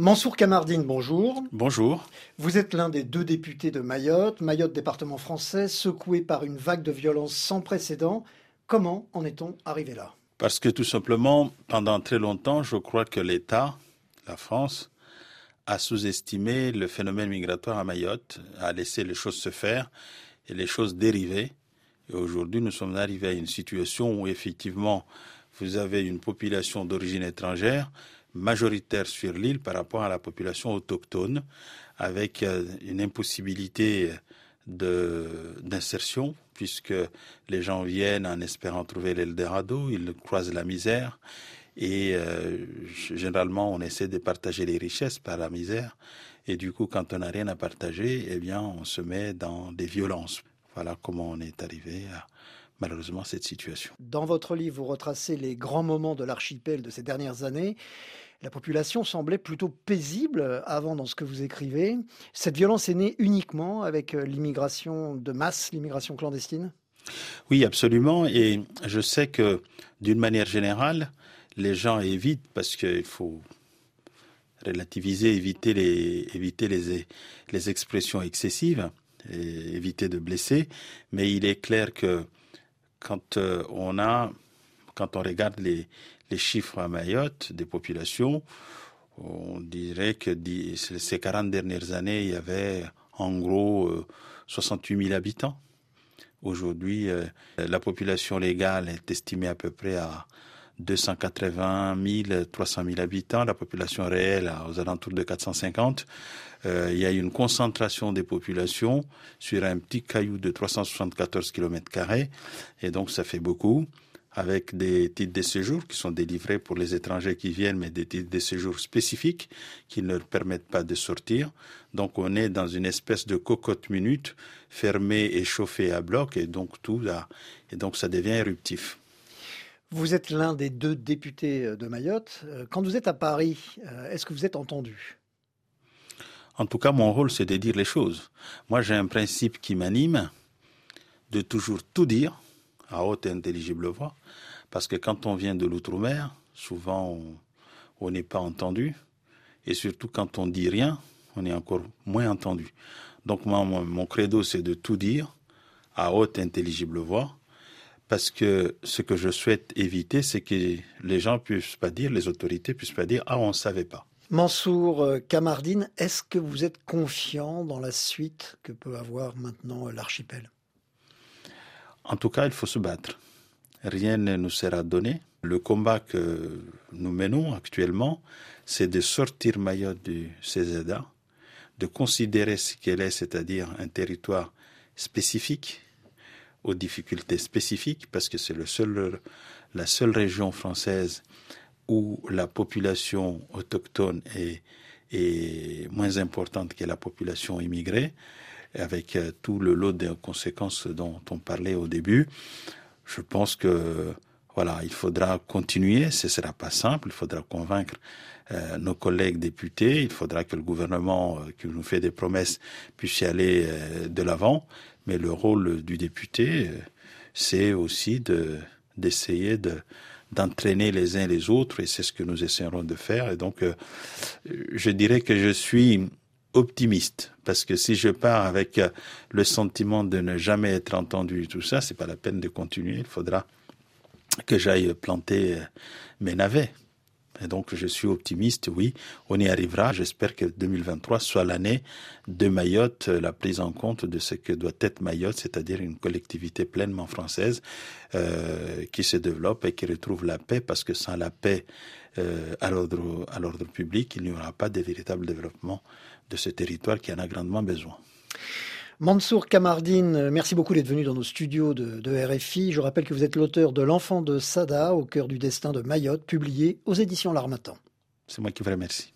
Mansour Kamardine, bonjour. Bonjour. Vous êtes l'un des deux députés de Mayotte, Mayotte département français, secoué par une vague de violence sans précédent. Comment en est-on arrivé là? Parce que tout simplement, pendant très longtemps, je crois que l'État, la France, a sous-estimé le phénomène migratoire à Mayotte, a laissé les choses se faire et les choses dériver. Et aujourd'hui, nous sommes arrivés à une situation où effectivement, vous avez une population d'origine étrangère majoritaire sur l'île par rapport à la population autochtone, avec euh, une impossibilité d'insertion, puisque les gens viennent en espérant trouver l'Eldorado, ils croisent la misère, et euh, généralement on essaie de partager les richesses par la misère, et du coup quand on n'a rien à partager, eh bien on se met dans des violences. Voilà comment on est arrivé à malheureusement cette situation. Dans votre livre, vous retracez les grands moments de l'archipel de ces dernières années. La population semblait plutôt paisible avant dans ce que vous écrivez. Cette violence est née uniquement avec euh, l'immigration de masse, l'immigration clandestine? Oui, absolument. Et je sais que d'une manière générale, les gens évitent parce qu'il faut relativiser, éviter les, éviter les, les expressions excessives, et éviter de blesser. Mais il est clair que quand euh, on a, quand on regarde les, les chiffres à Mayotte des populations, on dirait que ces 40 dernières années, il y avait en gros 68 euh, 000 habitants. Aujourd'hui, euh, la population légale est estimée à peu près à 280 000, 300 000 habitants. La population réelle aux alentours de 450. Euh, il y a une concentration des populations sur un petit caillou de 374 km. Et donc, ça fait beaucoup avec des titres de séjour qui sont délivrés pour les étrangers qui viennent, mais des titres de séjour spécifiques qui ne leur permettent pas de sortir. Donc on est dans une espèce de cocotte minute fermée et chauffée à bloc, et donc tout là, et donc ça devient éruptif. Vous êtes l'un des deux députés de Mayotte. Euh, quand vous êtes à Paris, euh, est-ce que vous êtes entendu? En tout cas, mon rôle, c'est de dire les choses. Moi, j'ai un principe qui m'anime, de toujours tout dire, à haute et intelligible voix, parce que quand on vient de l'outre-mer, souvent on n'est pas entendu, et surtout quand on dit rien, on est encore moins entendu. Donc moi, mon credo, c'est de tout dire à haute intelligible voix, parce que ce que je souhaite éviter, c'est que les gens puissent pas dire, les autorités puissent pas dire, ah, on ne savait pas. Mansour Kamardine, est-ce que vous êtes confiant dans la suite que peut avoir maintenant l'archipel? En tout cas, il faut se battre. Rien ne nous sera donné. Le combat que nous menons actuellement, c'est de sortir Mayotte du CZA, de considérer ce qu'elle est, c'est-à-dire un territoire spécifique, aux difficultés spécifiques, parce que c'est le seul, la seule région française où la population autochtone est, est moins importante que la population immigrée avec euh, tout le lot de conséquences dont on parlait au début. Je pense que voilà, il faudra continuer, ce sera pas simple, il faudra convaincre euh, nos collègues députés, il faudra que le gouvernement euh, qui nous fait des promesses puisse y aller de l'avant, mais le rôle du député, c'est aussi de d'essayer de d'entraîner les uns les autres et c'est ce que nous essaierons de faire et donc je dirais que je suis optimiste parce que si je pars avec euh, le sentiment de ne jamais être entendu tout ça, c'est pas la peine de continuer. Il faudra que j'aille planter euh, mes navets. Et donc, je suis optimiste, oui, on y arrivera. J'espère que 2023 soit l'année de Mayotte, euh, la prise en compte de ce que doit être Mayotte, c'est-à-dire une collectivité pleinement française euh, qui se développe et qui retrouve la paix, parce que sans la paix euh, à l'ordre public, il n'y aura pas de véritable développement de ce territoire qui en a grandement besoin. Mansour Kamardine, merci beaucoup d'être venu dans nos studios de, de, RFI. Je rappelle que vous êtes l'auteur de L'enfant de Sada au cœur du destin de Mayotte, publié aux éditions L'Armatan. C'est moi qui vous remercie.